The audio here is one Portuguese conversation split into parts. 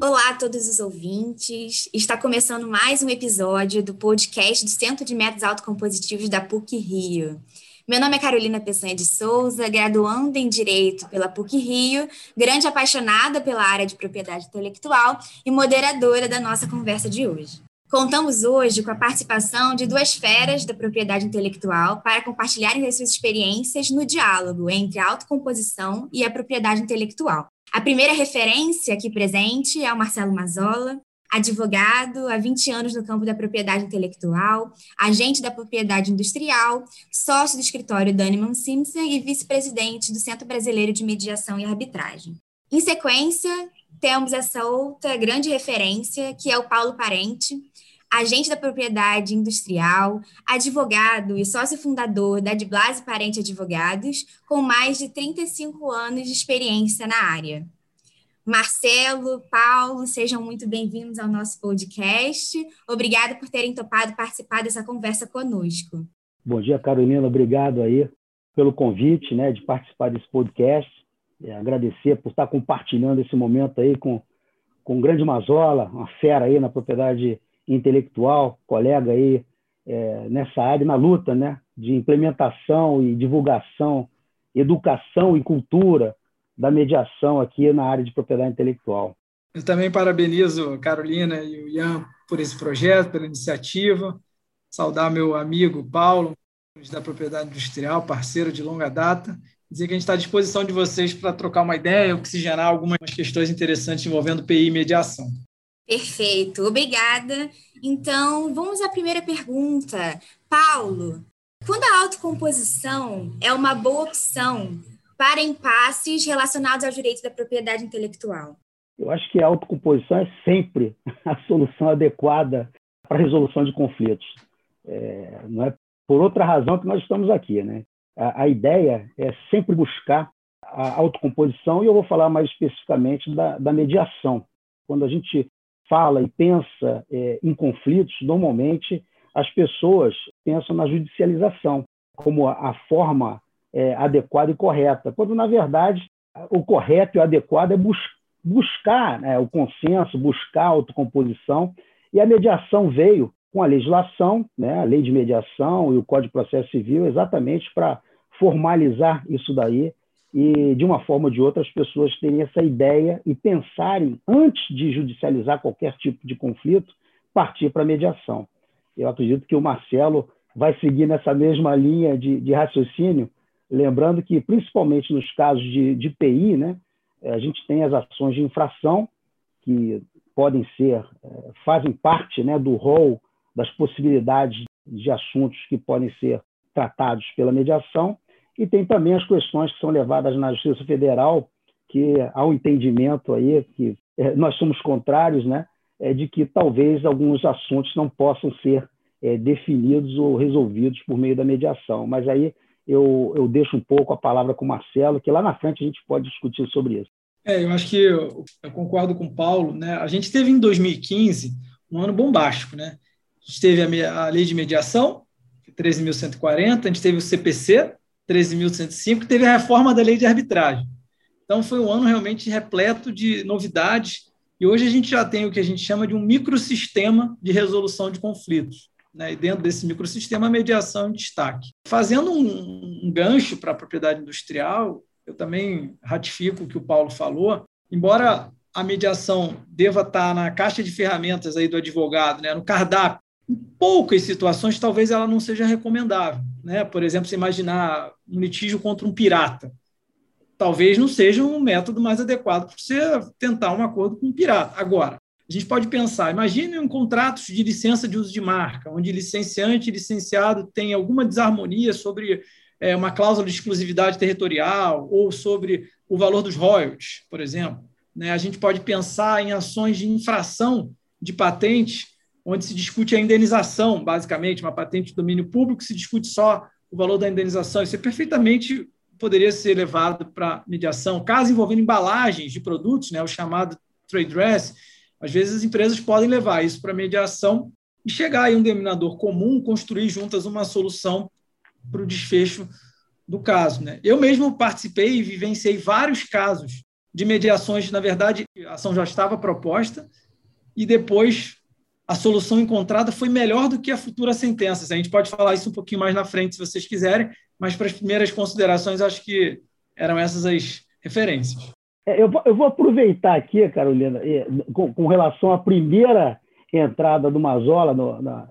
Olá a todos os ouvintes. Está começando mais um episódio do podcast do Centro de Métodos Autocompositivos da PUC Rio. Meu nome é Carolina Peçanha de Souza, graduanda em Direito pela PUC Rio, grande apaixonada pela área de propriedade intelectual e moderadora da nossa conversa de hoje. Contamos hoje com a participação de duas feras da propriedade intelectual para compartilharem as suas experiências no diálogo entre a autocomposição e a propriedade intelectual. A primeira referência aqui presente é o Marcelo Mazola, advogado há 20 anos no campo da propriedade intelectual, agente da propriedade industrial, sócio do escritório Daniman Simpson e vice-presidente do Centro Brasileiro de Mediação e Arbitragem. Em sequência, temos essa outra grande referência, que é o Paulo Parente, agente da propriedade industrial, advogado e sócio fundador da Adblase Parente Advogados, com mais de 35 anos de experiência na área. Marcelo, Paulo, sejam muito bem-vindos ao nosso podcast. Obrigada por terem topado participar dessa conversa conosco. Bom dia, Carolina. Obrigado aí pelo convite, né, de participar desse podcast. É, agradecer por estar compartilhando esse momento aí com com o grande Mazola, uma fera aí na propriedade intelectual, colega aí é, nessa área, na luta, né, de implementação e divulgação, educação e cultura da mediação aqui na área de propriedade intelectual. Eu também parabenizo Carolina e o Ian por esse projeto, pela iniciativa. Saudar meu amigo Paulo, da propriedade industrial, parceiro de longa data. Dizer que a gente está à disposição de vocês para trocar uma ideia, oxigenar algumas questões interessantes envolvendo PI e mediação. Perfeito, obrigada. Então, vamos à primeira pergunta. Paulo, quando a autocomposição é uma boa opção para impasses relacionados ao direito da propriedade intelectual? Eu acho que a autocomposição é sempre a solução adequada para a resolução de conflitos. É, não é por outra razão que nós estamos aqui. Né? A, a, ideia é sempre buscar a autocomposição, e eu vou falar mais especificamente da, da mediação. Quando a gente fala e pensa é, em conflitos, normalmente as pessoas pensam na judicialização como a, a forma é, adequada e correta, quando, na verdade, o correto e o adequado é bus buscar né, o consenso, buscar a autocomposição, e a mediação veio com a legislação, né, a lei de mediação e o Código de Processo Civil, exatamente para formalizar isso daí e, de uma forma ou de outra, as pessoas terem essa ideia e pensarem, antes de judicializar qualquer tipo de conflito, partir para a mediação. Eu acredito que o Marcelo vai seguir nessa mesma linha de, de raciocínio, Lembrando que, principalmente nos casos de, de PI, né, eh, a gente tem as ações de infração, que podem ser, eh, fazem parte né, do rol das possibilidades de assuntos que podem ser tratados pela mediação, e tem também as questões que são levadas na Justiça Federal, que há um entendimento aí que eh, nós somos contrários, né, de que talvez alguns assuntos não possam ser definidos ou resolvidos por meio da mediação. Mas aí eu, eu deixo um pouco a palavra com o Marcelo, que lá na frente a gente pode discutir sobre isso. É, eu acho que eu, eu concordo com o Paulo. Né? A gente teve em 2015 um ano bombástico. Né? A gente teve a, a lei de mediação, 13.140, a gente teve o CPC, 13.105, teve a reforma da lei de arbitragem. Então, foi um ano realmente repleto de novidades, e hoje a gente já tem o que a gente chama de um microsistema de resolução de conflitos né, e dentro desse microsistema, a mediação em destaque. Fazendo um, um gancho para a propriedade industrial, eu também ratifico o que o Paulo falou, embora a mediação deva estar na caixa de ferramentas aí do advogado, né, no cardápio, em poucas situações talvez ela não seja recomendável. Né? Por exemplo, se imaginar um litígio contra um pirata. Talvez não seja um método mais adequado para você tentar um acordo com um pirata. Agora, a gente pode pensar, imagine um contrato de licença de uso de marca, onde licenciante e licenciado têm alguma desarmonia sobre é, uma cláusula de exclusividade territorial ou sobre o valor dos royalties, por exemplo. Né? A gente pode pensar em ações de infração de patente, onde se discute a indenização, basicamente, uma patente de domínio público, se discute só o valor da indenização. Isso é perfeitamente poderia ser levado para mediação. Caso envolvendo embalagens de produtos, né, o chamado trade dress, às vezes as empresas podem levar isso para mediação e chegar a um denominador comum, construir juntas uma solução para o desfecho do caso. Né? Eu mesmo participei e vivenciei vários casos de mediações. Na verdade, a ação já estava proposta e depois a solução encontrada foi melhor do que a futura sentença. A gente pode falar isso um pouquinho mais na frente, se vocês quiserem, mas para as primeiras considerações, acho que eram essas as referências. É, eu vou, aproveitar aqui, Carolina, com, relação à primeira entrada do Mazola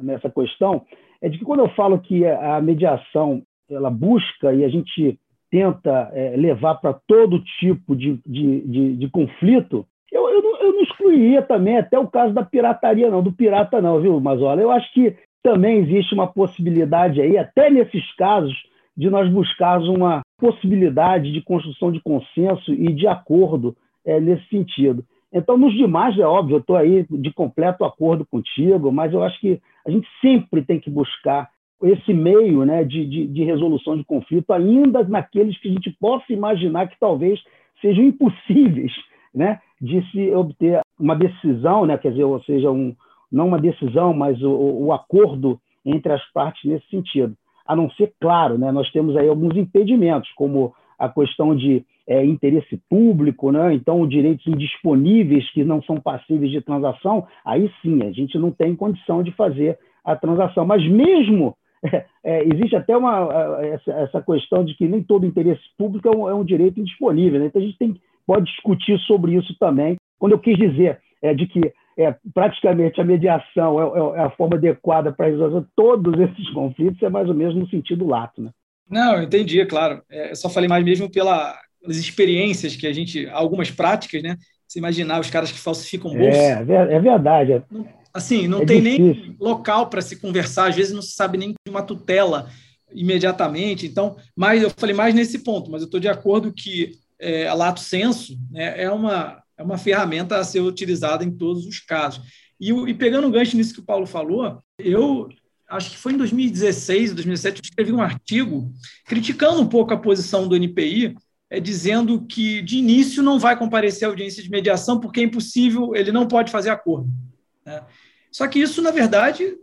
nessa questão, é de que quando eu falo que a mediação ela busca e a gente tenta é, levar para todo tipo de, de, de, de conflito, eu, eu, não, eu não excluiria também até o caso da pirataria, não, do pirata não, viu, Mazola? Eu acho que também existe uma possibilidade aí, até nesses casos, de nós buscarmos uma possibilidade de construção de consenso e de acordo é, nesse sentido. Então, nos demais, é óbvio, eu estou aí de completo acordo contigo, mas eu acho que a gente sempre tem que buscar esse meio né, de, de, de resolução de conflito, ainda naqueles que a gente possa imaginar que talvez sejam impossíveis né, de se obter uma decisão, né, quer dizer, ou seja, um, não uma decisão, mas o, o acordo entre as partes nesse sentido. A não ser, claro, né, nós temos aí alguns impedimentos, como a questão de é, interesse público, né? então direitos indisponíveis que não são passíveis de transação, aí sim, a gente não tem condição de fazer a transação. Mas mesmo, é, é, existe até uma, essa, essa, questão de que nem todo interesse público é um, é um direito indisponível, né? então a gente tem, pode discutir sobre isso também. Quando eu quis dizer é, de que é, praticamente a mediação é, é, a forma adequada para resolver todos esses conflitos, é mais ou menos no sentido lato. Né? Não, eu entendi, é claro. É, eu só falei mais mesmo pela, pelas experiências que a gente, algumas práticas, né? Você imaginar os caras que falsificam bolsa. É, é verdade. É. Assim, não é tem difícil. nem local para se conversar, às vezes não se sabe nem de uma tutela imediatamente. Então, mas eu falei mais nesse ponto, mas eu estou de acordo que é, a lato senso né, é, uma, é uma ferramenta a ser utilizada em todos os casos. E, e pegando um gancho nisso que o Paulo falou, eu acho que foi em 2016, 2017, eu escrevi um artigo criticando um pouco a posição do NPI, é, dizendo que de início não vai comparecer à audiência de mediação porque é impossível, ele não pode fazer acordo. Né? Só que isso, na verdade,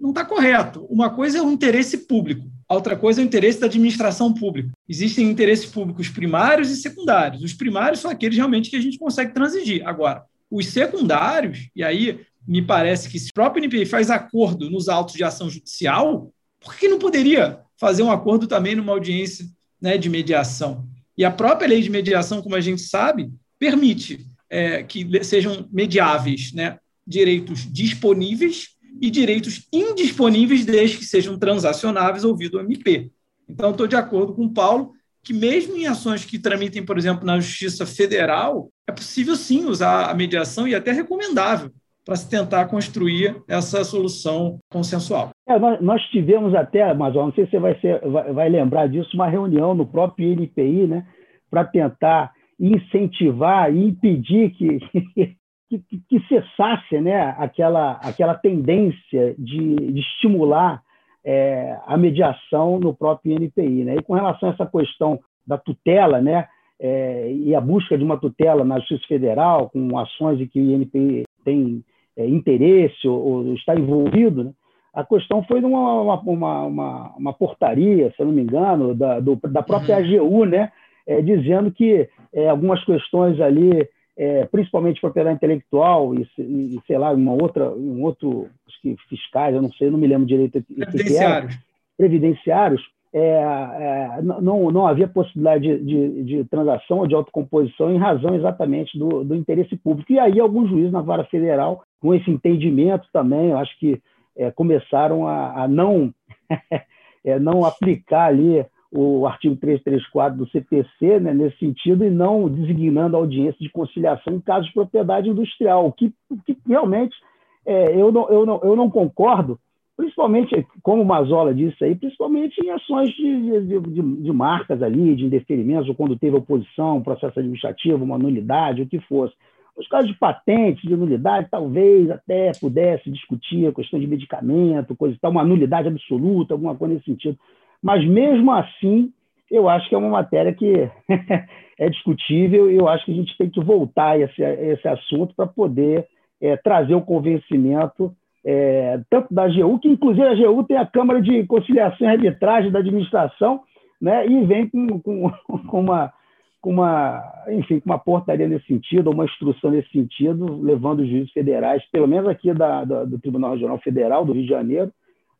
não está correto. Uma coisa é o interesse público, a outra coisa é o interesse da administração pública. Existem interesses públicos primários e secundários. Os primários são aqueles realmente que a gente consegue transigir. Agora, os secundários, e aí me parece que se o próprio NPI faz acordo nos autos de ação judicial, por que não poderia fazer um acordo também numa audiência né, de mediação? E a própria lei de mediação, como a gente sabe, permite é, que sejam mediáveis né, direitos disponíveis e direitos indisponíveis, desde que sejam transacionáveis ouvido o MP. Então, estou de acordo com o Paulo que, mesmo em ações que tramitem, por exemplo, na Justiça Federal, é possível sim usar a mediação e até recomendável para se tentar construir essa solução consensual. É, nós, nós, tivemos até, mas não sei se você vai, ser, vai, vai, lembrar disso, uma reunião no próprio INPI, né, para tentar incentivar e impedir que, que, que, cessasse né, aquela, aquela tendência de, de estimular é, a mediação no próprio INPI. Né? E com relação a essa questão da tutela, né, é, e a busca de uma tutela na Justiça Federal, com ações em que o INPI tem é, interesse ou, ou, está envolvido, né? a questão foi numa uma, uma, uma, portaria, se não me engano, da, do, da própria uhum. AGU, né? É, dizendo que é, algumas questões ali, é, principalmente propriedade intelectual e, e, sei lá, uma outra, um outro, acho que fiscais, eu não sei, eu não me lembro direito. Previdenciários. Que previdenciários, é, é, não, não havia possibilidade de, de, de, transação ou de autocomposição em razão exatamente do, do interesse público. E aí alguns juízes na vara federal com esse entendimento também, eu acho que é, começaram a, a não, é, não aplicar ali o artigo 334 do CPC né, nesse sentido e não designando audiência de conciliação em casos de propriedade industrial, o que, que realmente é, eu, não, eu, não, eu não concordo, principalmente, como o Mazola disse aí, principalmente em ações de, de, de, de marcas ali, de indeferimentos, ou quando teve oposição, processo administrativo, uma nulidade, o que fosse. Os casos de patentes, de nulidade, talvez até pudesse discutir a questão de medicamento, coisa e tal, uma nulidade absoluta, alguma coisa nesse sentido. Mas, mesmo assim, eu acho que é uma matéria que é discutível e eu acho que a gente tem que voltar a esse, a esse assunto para poder é, trazer o convencimento é, tanto da AGU, que inclusive a AGU tem a Câmara de Conciliação e Arbitragem da Administração, né? e vem com, com, com uma com uma, enfim, com uma portaria nesse sentido, uma instrução nesse sentido, levando os juízes federais, pelo menos aqui da, da, do Tribunal Regional Federal do Rio de Janeiro,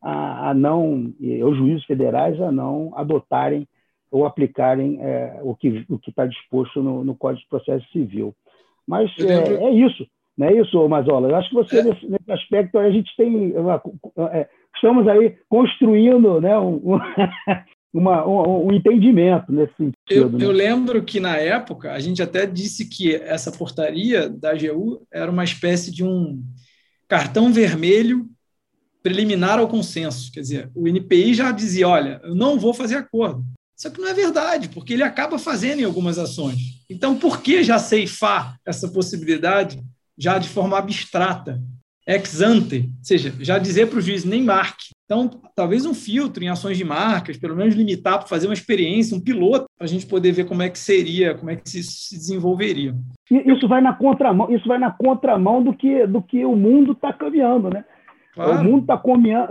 a, a não, os juízes federais a não adotarem ou aplicarem é, o que o está disposto no, no, Código de Processo Civil. Mas é, é, isso, não é isso, Mazola? Eu acho que você, é. nesse, nesse, aspecto, a gente tem. É, estamos aí construindo né, um, uma, um, um, entendimento nesse sentido. Eu, né? eu, lembro que, na época, a gente até disse que essa portaria da AGU era uma espécie de um cartão vermelho preliminar ao consenso. Quer dizer, o NPI já dizia: olha, eu não vou fazer acordo. Só que não é verdade, porque ele acaba fazendo em algumas ações. Então, por que já ceifar essa possibilidade já de forma abstrata, ex ante? Ou seja, já dizer para o juiz nem marque. Então, talvez um filtro em ações de marcas, pelo menos limitar para fazer uma experiência, um piloto, para a gente poder ver como é que seria, como é que se, se desenvolveria. Isso vai na contramão, isso vai na contramão do que, do que o mundo está caminhando, né? Claro. O mundo está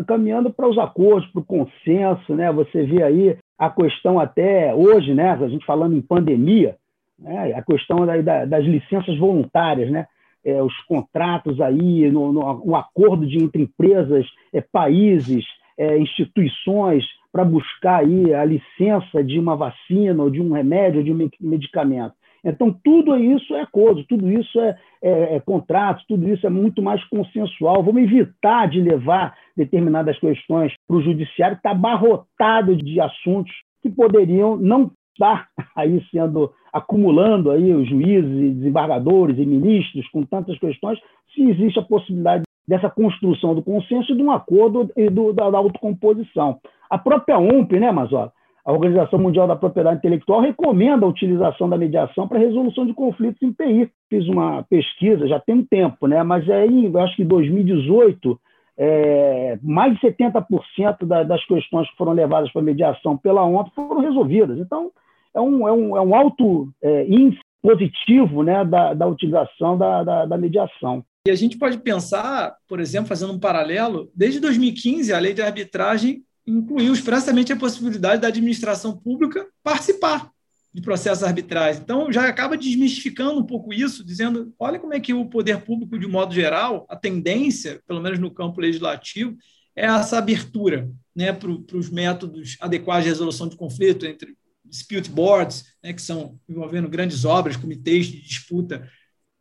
caminhando para os acordos, para o consenso, né? Você vê aí a questão até hoje, né? A gente falando em pandemia, né? a questão da, das licenças voluntárias, né? é, os contratos aí, no, no, no, acordo de entre empresas, é, países, é, instituições para buscar aí a licença de uma vacina ou de um remédio, ou de um medicamento. Então, tudo isso é acordo, tudo isso é, é, é contrato, tudo isso é muito mais consensual. Vamos evitar de levar determinadas questões para o judiciário, está abarrotado de assuntos que poderiam não estar aí sendo acumulando aí os juízes, desembargadores e ministros com tantas questões, se existe a possibilidade dessa construção do consenso e de um acordo e do, da, da autocomposição. A própria OMP, né, Mazola? A Organização Mundial da Propriedade Intelectual recomenda a utilização da mediação para resolução de conflitos em PI. Fiz uma pesquisa, já tem um tempo, né? mas aí, eu acho que em 2018, é, mais de 70% da, das questões que foram levadas para mediação pela OMP foram resolvidas. Então, é um, é um, é um alto é, índice positivo né, da, da utilização da, da, da mediação. E a gente pode pensar, por exemplo, fazendo um paralelo, desde 2015 a lei de arbitragem incluiu expressamente a possibilidade da administração pública participar de processos arbitrais. Então, já acaba desmistificando um pouco isso, dizendo: olha como é que o poder público, de modo geral, a tendência, pelo menos no campo legislativo, é essa abertura né, para os métodos adequados de resolução de conflito entre dispute boards, né, que são envolvendo grandes obras, comitês de disputa,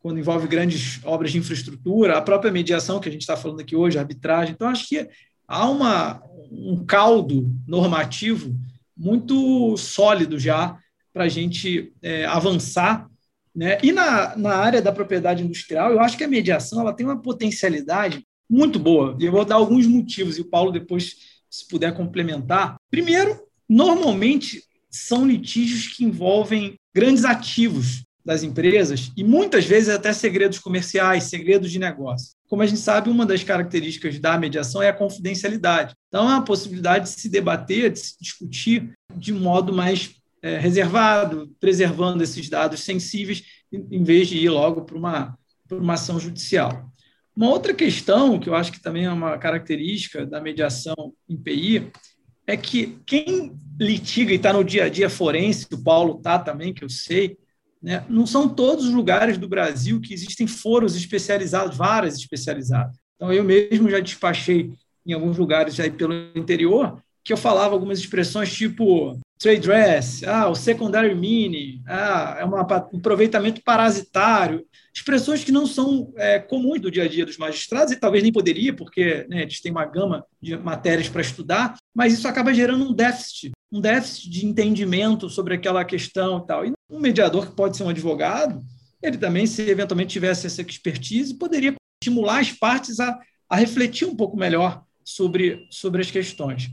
quando envolve grandes obras de infraestrutura, a própria mediação que a gente está falando aqui hoje, arbitragem. Então, acho que há uma, um caldo normativo muito sólido já para a gente é, avançar. Né? E na, na área da propriedade industrial, eu acho que a mediação ela tem uma potencialidade muito boa. E eu vou dar alguns motivos, e o Paulo depois, se puder complementar. Primeiro, normalmente são litígios que envolvem grandes ativos das empresas e muitas vezes até segredos comerciais, segredos de negócio. Como a gente sabe, uma das características da mediação é a confidencialidade. Então, é uma possibilidade de se debater, de se discutir de modo mais é, reservado, preservando esses dados sensíveis, em vez de ir logo para uma, para uma ação judicial. Uma outra questão, que eu acho que também é uma característica da mediação em PI, é que quem litiga e está no dia a dia forense, o Paulo está também, que eu sei, né, não são todos os lugares do Brasil que existem foros especializados, várias especializadas. Então, eu mesmo já despachei em alguns lugares aí pelo interior, que eu falava algumas expressões tipo trade dress, ah, o secondary mini, ah, é uma, um aproveitamento parasitário, expressões que não são é, comuns do dia a dia dos magistrados, e talvez nem poderia, porque né, eles têm uma gama de matérias para estudar, mas isso acaba gerando um déficit, um déficit de entendimento sobre aquela questão e tal. E um mediador que pode ser um advogado, ele também, se eventualmente tivesse essa expertise, poderia estimular as partes a, a refletir um pouco melhor sobre, sobre as questões.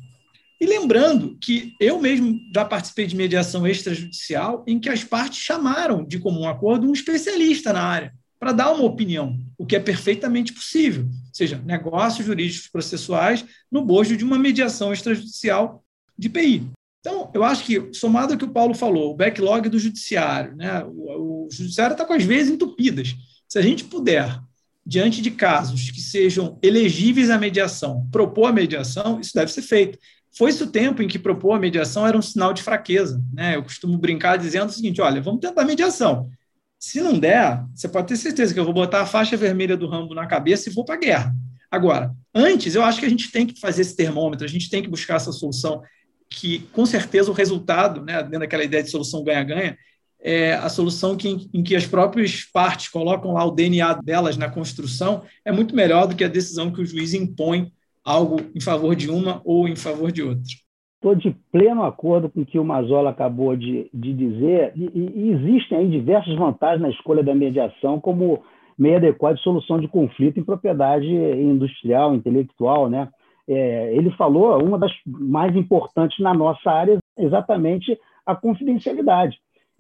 E lembrando que eu mesmo já participei de mediação extrajudicial em que as partes chamaram de comum acordo um especialista na área para dar uma opinião, o que é perfeitamente possível, ou seja, negócios jurídicos processuais no bojo de uma mediação extrajudicial de PI. Então, eu acho que, somado ao que o Paulo falou, o backlog do judiciário, né, o, o judiciário está com as vezes entupidas. Se a gente puder, diante de casos que sejam elegíveis à mediação, propor a mediação, isso deve ser feito foi-se o tempo em que propor a mediação era um sinal de fraqueza. Né? Eu costumo brincar dizendo o seguinte: olha, vamos tentar mediação. Se não der, você pode ter certeza que eu vou botar a faixa vermelha do Rambo na cabeça e vou para a guerra. Agora, antes, eu acho que a gente tem que fazer esse termômetro, a gente tem que buscar essa solução, que com certeza o resultado, né, dentro daquela ideia de solução ganha-ganha, é a solução que, em, que as próprias partes colocam lá o DNA delas na construção é muito melhor do que a decisão que o juiz impõe algo em favor de uma ou em favor de outra. Estou de pleno acordo com o que o Mazola acabou de, de dizer, e, e, existem aí diversas vantagens na escolha da mediação como meio adequado de solução de conflito em propriedade industrial, intelectual. Né? É, ele falou, uma das mais importantes na nossa área é exatamente a confidencialidade.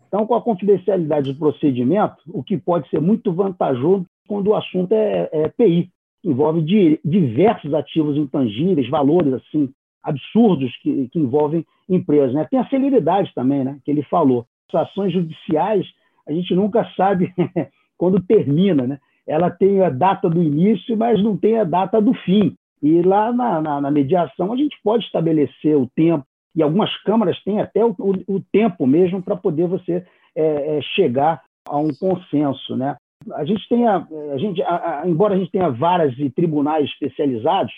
Então, com a confidencialidade do procedimento, o que pode ser muito vantajoso quando o assunto é, é PI, envolve de, diversos ativos intangíveis, valores assim absurdos que, que envolvem empresas. Né? Tem a celeridade também, né? que ele falou. As ações judiciais, a gente nunca sabe quando termina. Né? Ela tem a data do início, mas não tem a data do fim. E lá na, na, na mediação a gente pode estabelecer o tempo, e algumas câmaras têm até o, o, o tempo mesmo para poder você é, é, chegar a um consenso. Né? a gente tenha, a gente, a, a, embora a gente tenha varas e tribunais especializados,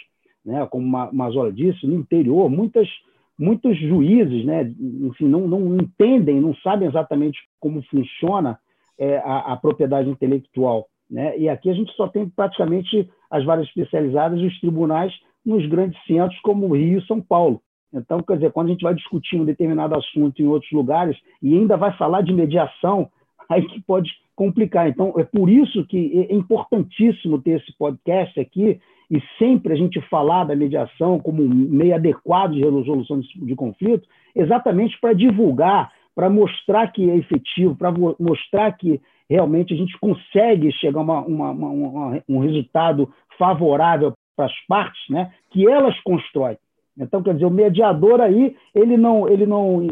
né, como o Mazola disse, no interior, muitas, muitos juízes, né, enfim, não, não entendem, não sabem exatamente como funciona é, a, a, propriedade intelectual. Né? E aqui a gente só tem praticamente as varas especializadas e os tribunais nos grandes centros como Rio e São Paulo. Então, quer dizer, quando a gente vai discutir um determinado assunto em outros lugares e ainda vai falar de mediação, aí que pode complicar. Então, é por isso que é importantíssimo ter esse podcast aqui e sempre a gente falar da mediação como um meio adequado de resolução de conflito, exatamente para divulgar, para mostrar que é efetivo, para mostrar que realmente a gente consegue chegar a uma, uma, uma, um resultado favorável para as partes, né, que elas constroem. Então, quer dizer, o mediador aí, ele não, ele não,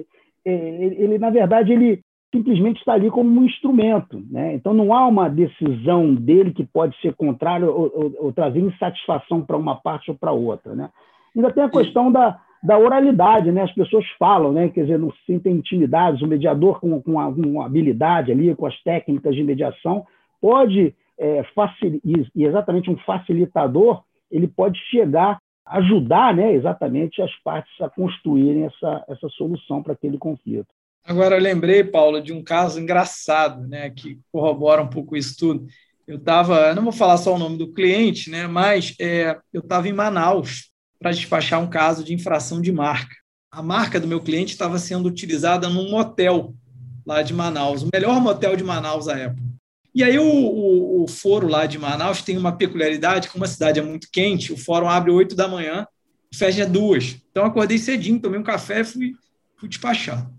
ele, ele na verdade, ele, simplesmente está ali como um instrumento. Né? Então, não há uma decisão dele que pode ser contrária ou, ou, ou trazer insatisfação para uma parte ou para outra. Né? Ainda tem a questão da, da oralidade, né? As pessoas falam, né? Quer dizer, não se sentem intimidados. O mediador com, com, a, habilidade ali, com as técnicas de mediação, pode é, facil... e exatamente um facilitador, ele pode chegar ajudar, né? Exatamente as partes a construírem essa essa solução para aquele conflito. Agora, eu lembrei, Paulo, de um caso engraçado, né, que corrobora um pouco isso tudo. Eu estava, não vou falar só o nome do cliente, né, mas é, eu estava em Manaus para despachar um caso de infração de marca. A marca do meu cliente estava sendo utilizada num motel lá de Manaus, o melhor motel de Manaus à época. E aí o, o, o foro lá de Manaus tem uma peculiaridade, como a cidade é muito quente, o fórum abre 8 da manhã fecha duas. Então acordei cedinho, tomei um café e fui, fui despachar.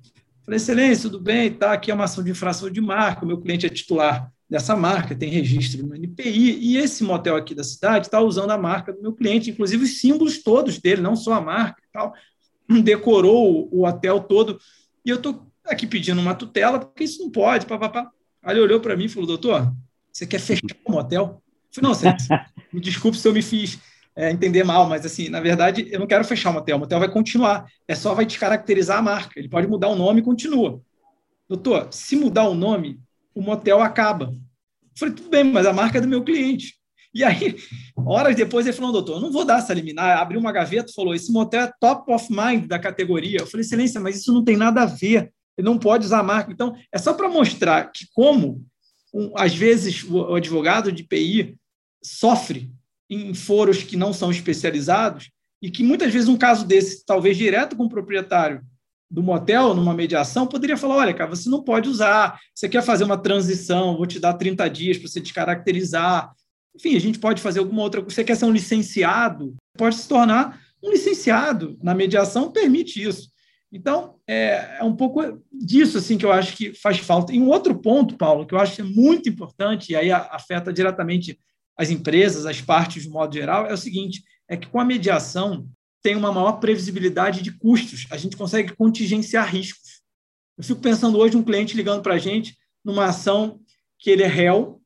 Falei, excelência, tudo bem? Tá, aqui é uma ação de infração de marca, o meu cliente é titular dessa marca, tem registro no NPI, e esse motel aqui da cidade está usando a marca do meu cliente, inclusive os símbolos todos dele, não só a marca e tal, decorou o hotel todo, e eu estou aqui pedindo uma tutela, porque isso não pode, papapá. Aí ele olhou para mim e falou, doutor, você quer fechar o motel? Eu falei, não, você, me desculpe se eu me fiz é, entender mal, mas assim, na verdade, eu não quero fechar o motel, o motel vai continuar, é só vai descaracterizar a marca, ele pode mudar o nome e continua. Doutor, se mudar o nome, o motel acaba. Eu falei, tudo bem, mas a marca é do meu cliente. E aí, horas depois, ele falou, doutor, não vou dar essa liminar. Abriu uma gaveta falou, esse motel é top of mind da categoria. Eu falei, excelência, mas isso não tem nada a ver. Ele não pode usar a marca. Então, é só para mostrar que como, um, às vezes, o advogado de PI sofre em foros que não são especializados e que muitas vezes um caso desse, talvez direto com o proprietário do motel, numa mediação, poderia falar: olha, cara, você não pode usar, você quer fazer uma transição, vou te dar 30 dias para você descaracterizar. Enfim, a gente pode fazer alguma outra coisa. Você quer ser um licenciado, pode se tornar um licenciado. Na mediação, permite isso. Então, é, é, um pouco disso assim que eu acho que faz falta. E um outro ponto, Paulo, que eu acho que é muito importante, e aí afeta diretamente as empresas, as partes de modo geral, é o seguinte: é que com a mediação tem uma maior previsibilidade de custos, a gente consegue contingenciar riscos. Eu fico pensando hoje um cliente ligando para a gente numa ação que ele é réu,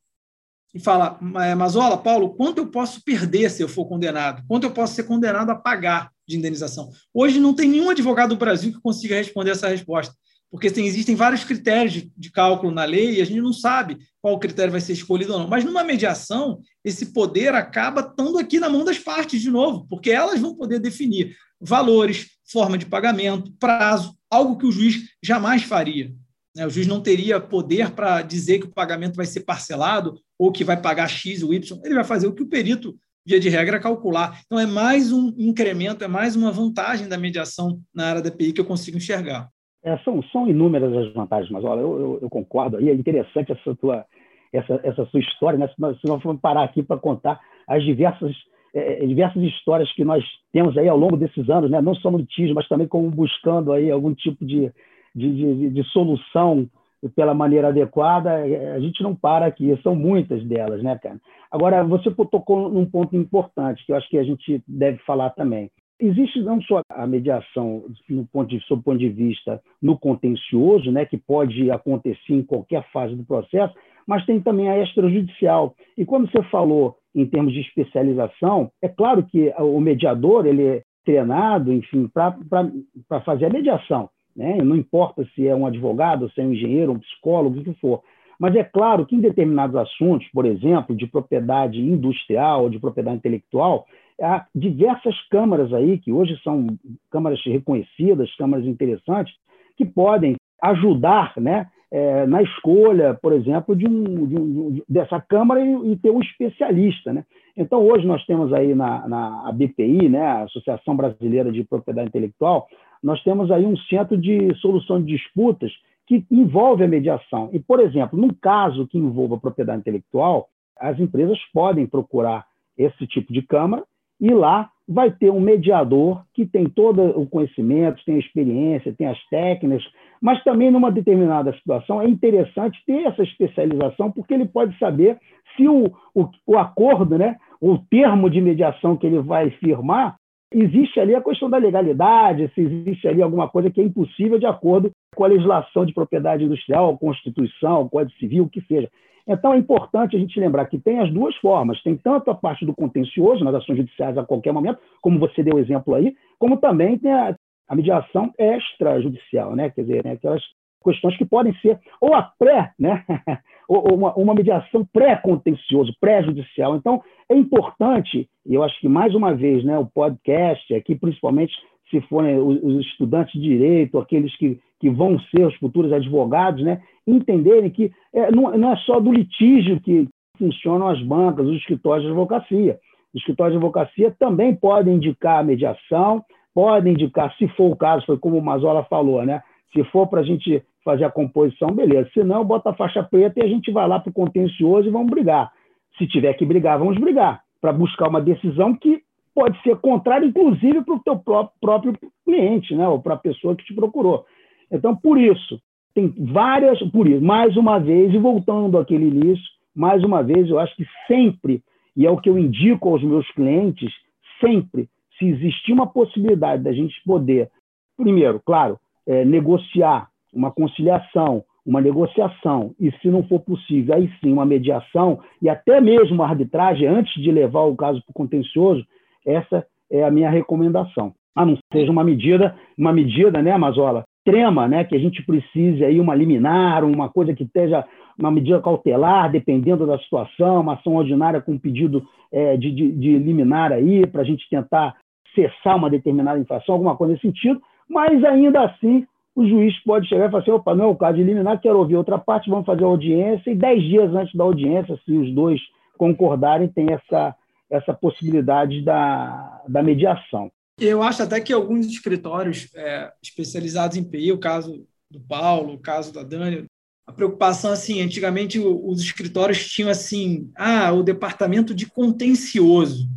e fala, Mazola, Paulo, quanto eu posso perder se eu for condenado? Quanto eu posso ser condenado a pagar de indenização? Hoje não tem nenhum advogado do Brasil que consiga responder essa resposta, porque tem, existem vários critérios de, de cálculo na lei e a gente não sabe qual critério vai ser escolhido ou não. Mas numa mediação, esse poder acaba estando aqui na mão das partes de novo, porque elas vão poder definir valores, forma de pagamento, prazo, algo que o juiz jamais faria. Né? O juiz não teria poder para dizer que o pagamento vai ser parcelado ou que vai pagar X ou Y. Ele vai fazer o que o perito, via de regra, calcular. Então, é mais um incremento, é mais uma vantagem da mediação na área da PI que eu consigo enxergar. É, são, são inúmeras as vantagens, mas olha, eu, eu, eu, concordo. aí. é interessante essa tua, essa, essa sua história, né? se, nós, se nós formos parar aqui para contar as diversas, é, diversas histórias que nós temos aí ao longo desses anos, né? não só no litígio, mas também como buscando aí algum tipo de, de, de, de solução pela maneira adequada, a gente não para aqui, são muitas delas, né, cara? Agora, você tocou num ponto importante, que eu acho que a gente deve falar também. Existe não só a mediação no ponto de, sob o ponto de vista no contencioso, né, que pode acontecer em qualquer fase do processo, mas tem também a extrajudicial. E quando você falou em termos de especialização, é claro que o mediador ele é treinado, enfim, para fazer a mediação. Né? Não importa se é um advogado, se é um engenheiro, um psicólogo, o que for. Mas é claro que em determinados assuntos, por exemplo, de propriedade industrial, de propriedade intelectual, há diversas câmaras aí, que hoje são câmaras reconhecidas, câmaras interessantes, que podem ajudar né, é, na escolha, por exemplo, de um, de um, dessa Câmara e, e, ter um especialista. Né? Então, hoje nós temos aí na, na BPI, né, a Associação Brasileira de Propriedade Intelectual, nós temos aí um centro de solução de disputas que envolve a mediação. E, por exemplo, num caso que envolva propriedade intelectual, as empresas podem procurar esse tipo de Câmara e lá vai ter um mediador que tem todo o conhecimento, tem a experiência, tem as técnicas, mas também numa determinada situação é interessante ter essa especialização, porque ele pode saber se o, o, o acordo, né, o termo de mediação que ele vai firmar, existe ali a questão da legalidade, se existe ali alguma coisa que é impossível de acordo com a legislação de propriedade industrial, Constituição, Código Civil, o que seja. Então, é importante a gente lembrar que tem as duas formas. Tem tanto a parte do contencioso, nas ações judiciais a qualquer momento, como você deu o exemplo aí, como também tem a, a mediação extrajudicial, né? quer dizer, né? aquelas questões que podem ser ou a pré, né? ou uma, uma mediação pré-contencioso, pré-judicial. Então, é importante, e eu acho que, mais uma vez, né, o podcast, aqui, principalmente se forem os estudantes de direito, aqueles que, que vão ser os futuros advogados, né, entenderem que é, não, não, é só do litígio que funcionam as bancas, os escritórios de advocacia. Os escritórios de advocacia também podem indicar a mediação, podem indicar, se for o caso, foi como o Mazola falou, né? Se for para a gente fazer a composição, beleza. Se não, bota a faixa preta e a gente vai lá para o contencioso e vamos brigar. Se tiver que brigar, vamos brigar, para buscar uma decisão que pode ser contrária, inclusive, para o teu próprio cliente, né? ou para a pessoa que te procurou. Então, por isso, tem várias. Por isso, mais uma vez, e voltando àquele início, mais uma vez, eu acho que sempre, e é o que eu indico aos meus clientes, sempre, se existir uma possibilidade da gente poder, primeiro, claro, é, negociar uma conciliação, uma negociação, e se não for possível, aí sim uma mediação e até mesmo uma arbitragem antes de levar o caso para o contencioso, essa é a minha recomendação. A não seja uma medida, uma medida, né, Mazola, extrema, né, que a gente precise aí uma liminar, uma coisa que esteja uma medida cautelar, dependendo da situação, uma ação ordinária com pedido é, de, de, de liminar aí, para a gente tentar cessar uma determinada infração, alguma coisa nesse sentido, mas ainda assim o juiz pode chegar e falar assim, opa, não é o caso de liminar, quero ouvir outra parte, vamos fazer a audiência, e dez dias antes da audiência, se os dois concordarem, tem essa, essa possibilidade da, da mediação. Eu acho até que alguns escritórios é, especializados em PI, o caso do Paulo, o caso da Dani, a preocupação, assim, antigamente os escritórios tinham, assim, ah, o departamento de contencioso,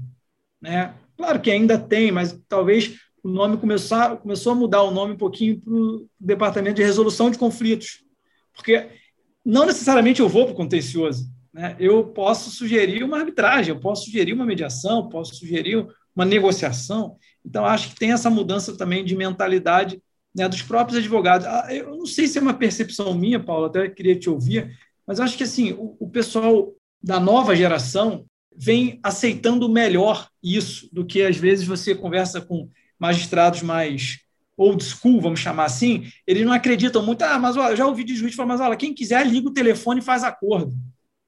né? Claro que ainda tem, mas talvez o nome começou, começou a mudar o nome um pouquinho para o Departamento de Resolução de Conflitos, porque não necessariamente eu vou para o contencioso. Né? Eu posso sugerir uma arbitragem, eu posso sugerir uma mediação, posso sugerir uma negociação. Então, acho que tem essa mudança também de mentalidade né, dos próprios advogados. Ah, eu não sei se é uma percepção minha, Paulo, até queria te ouvir, mas acho que assim o, o pessoal da nova geração vem aceitando melhor isso do que às vezes você conversa com magistrados mais old school, vamos chamar assim, eles não acreditam muito. Ah, mas olha, eu já ouvi de juiz falar, mas olha, quem quiser liga o telefone e faz acordo.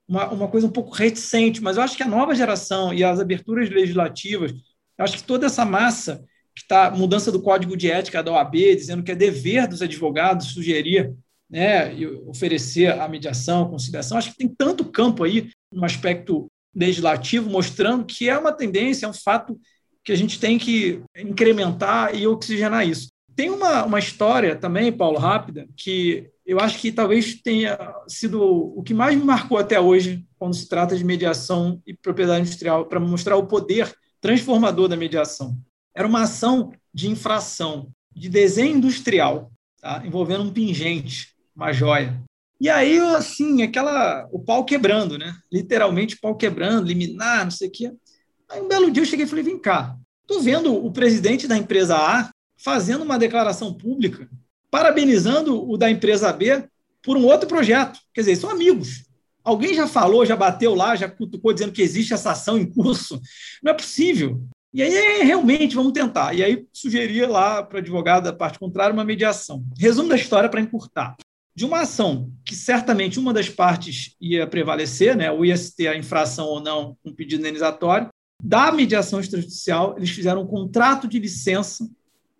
Uma, uma coisa um pouco reticente, mas eu acho que a nova geração e as aberturas legislativas, acho que toda essa massa que está mudança do código de ética da OAB, dizendo que é dever dos advogados sugerir né, e oferecer a mediação, a conciliação. Acho que tem tanto campo aí no aspecto legislativo mostrando que é uma tendência, é um fato que a gente tem que incrementar e oxigenar isso. Tem uma, uma história também, Paulo, rápida, que eu acho que talvez tenha sido o que mais me marcou até hoje quando se trata de mediação e propriedade industrial, para mostrar o poder transformador da mediação. Era uma ação de infração, de desenho industrial, tá? envolvendo um pingente, uma joia. E aí, assim, aquela, o pau quebrando, né? Literalmente, pau quebrando, liminar, não sei o quê. Aí, um belo dia, eu cheguei e falei: vem cá, estou vendo o presidente da empresa A fazendo uma declaração pública, parabenizando o da empresa B por um outro projeto. Quer dizer, são amigos. Alguém já falou, já bateu lá, já cutucou dizendo que existe essa ação em curso. Não é possível. E aí, é, realmente, vamos tentar. E aí, sugeria lá para o advogado da parte contrária uma mediação. Resumo da história para encurtar de uma ação que certamente uma das partes ia prevalecer, né, ou ia ter a infração ou não, um pedido indenizatório, da mediação extrajudicial, eles fizeram um contrato de licença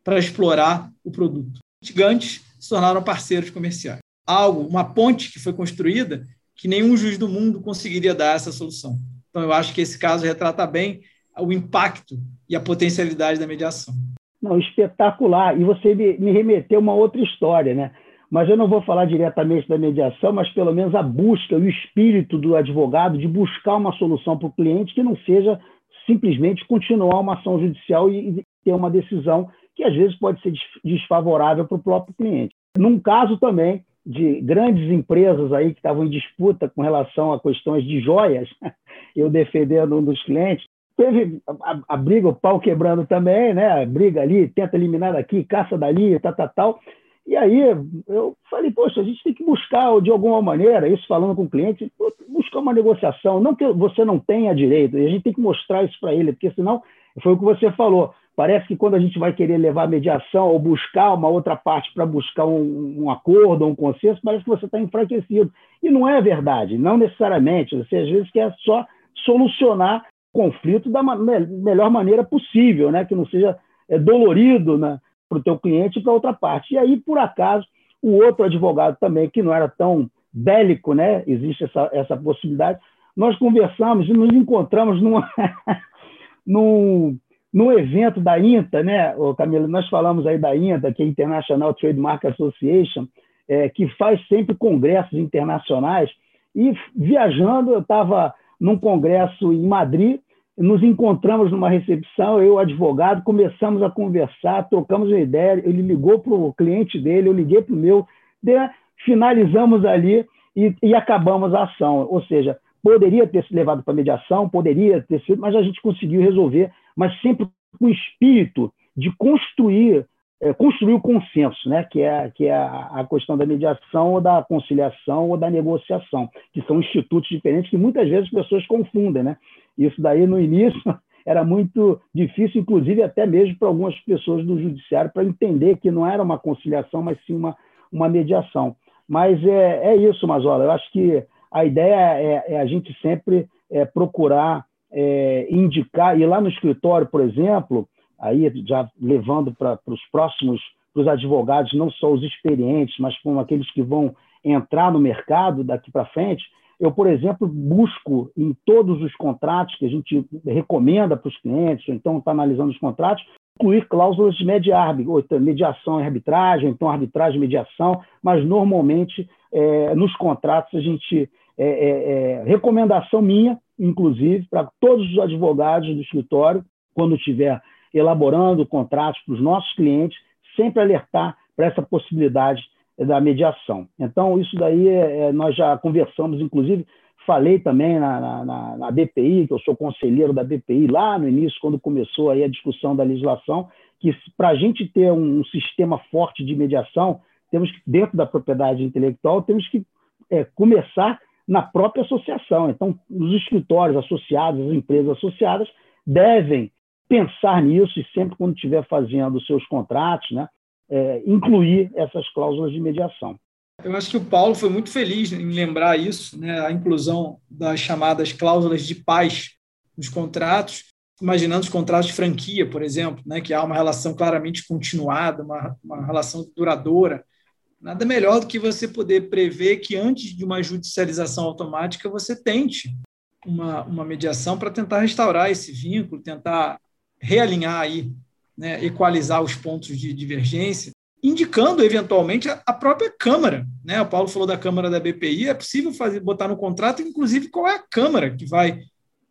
para explorar o produto. Os gigantes se tornaram parceiros comerciais. Algo, uma ponte que foi construída que nenhum juiz do mundo conseguiria dar essa solução. Então, eu acho que esse caso retrata bem o impacto e a potencialidade da mediação. Não, espetacular. E você me remeteu a uma outra história, né? mas eu não vou falar diretamente da mediação, mas pelo menos a busca, o espírito do advogado de buscar uma solução para o cliente que não seja simplesmente continuar uma ação judicial e ter uma decisão que às vezes pode ser desfavorável para o próprio cliente. Num caso também de grandes empresas aí que estavam em disputa com relação a questões de joias, eu defendendo um dos clientes, teve a, a, briga, o pau quebrando também, né? A briga ali, tenta eliminar daqui, caça dali, tal, tal, tal. E aí eu falei, poxa, a gente tem que buscar, de alguma maneira, isso falando com o cliente, buscar uma negociação, não que você não tenha direito, a gente tem que mostrar isso para ele, porque senão, foi o que você falou, parece que quando a gente vai querer levar a mediação ou buscar uma outra parte para buscar um, um, acordo um consenso, parece que você está enfraquecido. E não é verdade, não necessariamente. Você às vezes quer só solucionar conflito da melhor maneira possível, né? que não seja é, dolorido né? para o teu cliente e para outra parte. E aí, por acaso, o outro advogado também, que não era tão bélico, né? existe essa, essa possibilidade, nós conversamos e nos encontramos numa, num, num evento da INTA, né, Camila? Nós falamos aí da INTA, que é International Trademark Association, é, que faz sempre congressos internacionais. E viajando, eu estava num congresso em Madrid nos encontramos numa recepção, eu, advogado, começamos a conversar, trocamos uma ideia, ele ligou para o cliente dele, eu liguei para o meu, finalizamos ali e, e, acabamos a ação. Ou seja, poderia ter se levado para mediação, poderia ter sido, mas a gente conseguiu resolver, mas sempre com o espírito de construir é, construir o consenso, né? que é, que é a, questão da mediação ou da conciliação ou da negociação, que são institutos diferentes que muitas vezes as pessoas confundem. Né? Isso daí, no início, era muito difícil, inclusive até mesmo para algumas pessoas do judiciário, para entender que não era uma conciliação, mas sim uma, uma mediação. Mas é, é isso, Mazola. Eu acho que a ideia é, é a gente sempre é, procurar é, indicar, e lá no escritório, por exemplo, aí já levando para os próximos, para os advogados, não só os experientes, mas como aqueles que vão entrar no mercado daqui para frente, eu, por exemplo, busco em todos os contratos que a gente recomenda para os clientes, ou então está analisando os contratos, incluir cláusulas de ou então mediação e arbitragem, então arbitragem e mediação, mas normalmente é, nos contratos a gente. É, é, é recomendação minha, inclusive, para todos os advogados do escritório, quando tiver elaborando contratos para os nossos clientes, sempre alertar para essa possibilidade da mediação. Então, isso daí é, é nós já conversamos, inclusive, falei também na, na, na, BPI, que eu sou conselheiro da BPI, lá no início, quando começou aí a discussão da legislação, que para a gente ter um, um, sistema forte de mediação, temos que, dentro da propriedade intelectual, temos que é, começar na própria associação. Então, os escritórios associados, as empresas associadas, devem pensar nisso e sempre quando estiver fazendo seus contratos, né, é, incluir essas cláusulas de mediação. Eu acho que o Paulo foi muito feliz em lembrar isso, né, a inclusão das chamadas cláusulas de paz nos contratos, imaginando os contratos de franquia, por exemplo, né, que há uma relação claramente continuada, uma, uma relação duradoura. Nada melhor do que você poder prever que antes de uma judicialização automática você tente uma, uma mediação para tentar restaurar esse vínculo, tentar realinhar aí, né, equalizar os pontos de divergência, indicando eventualmente a própria Câmara. Né? O Paulo falou da Câmara da BPI, é possível fazer, botar no contrato, inclusive, qual é a Câmara que vai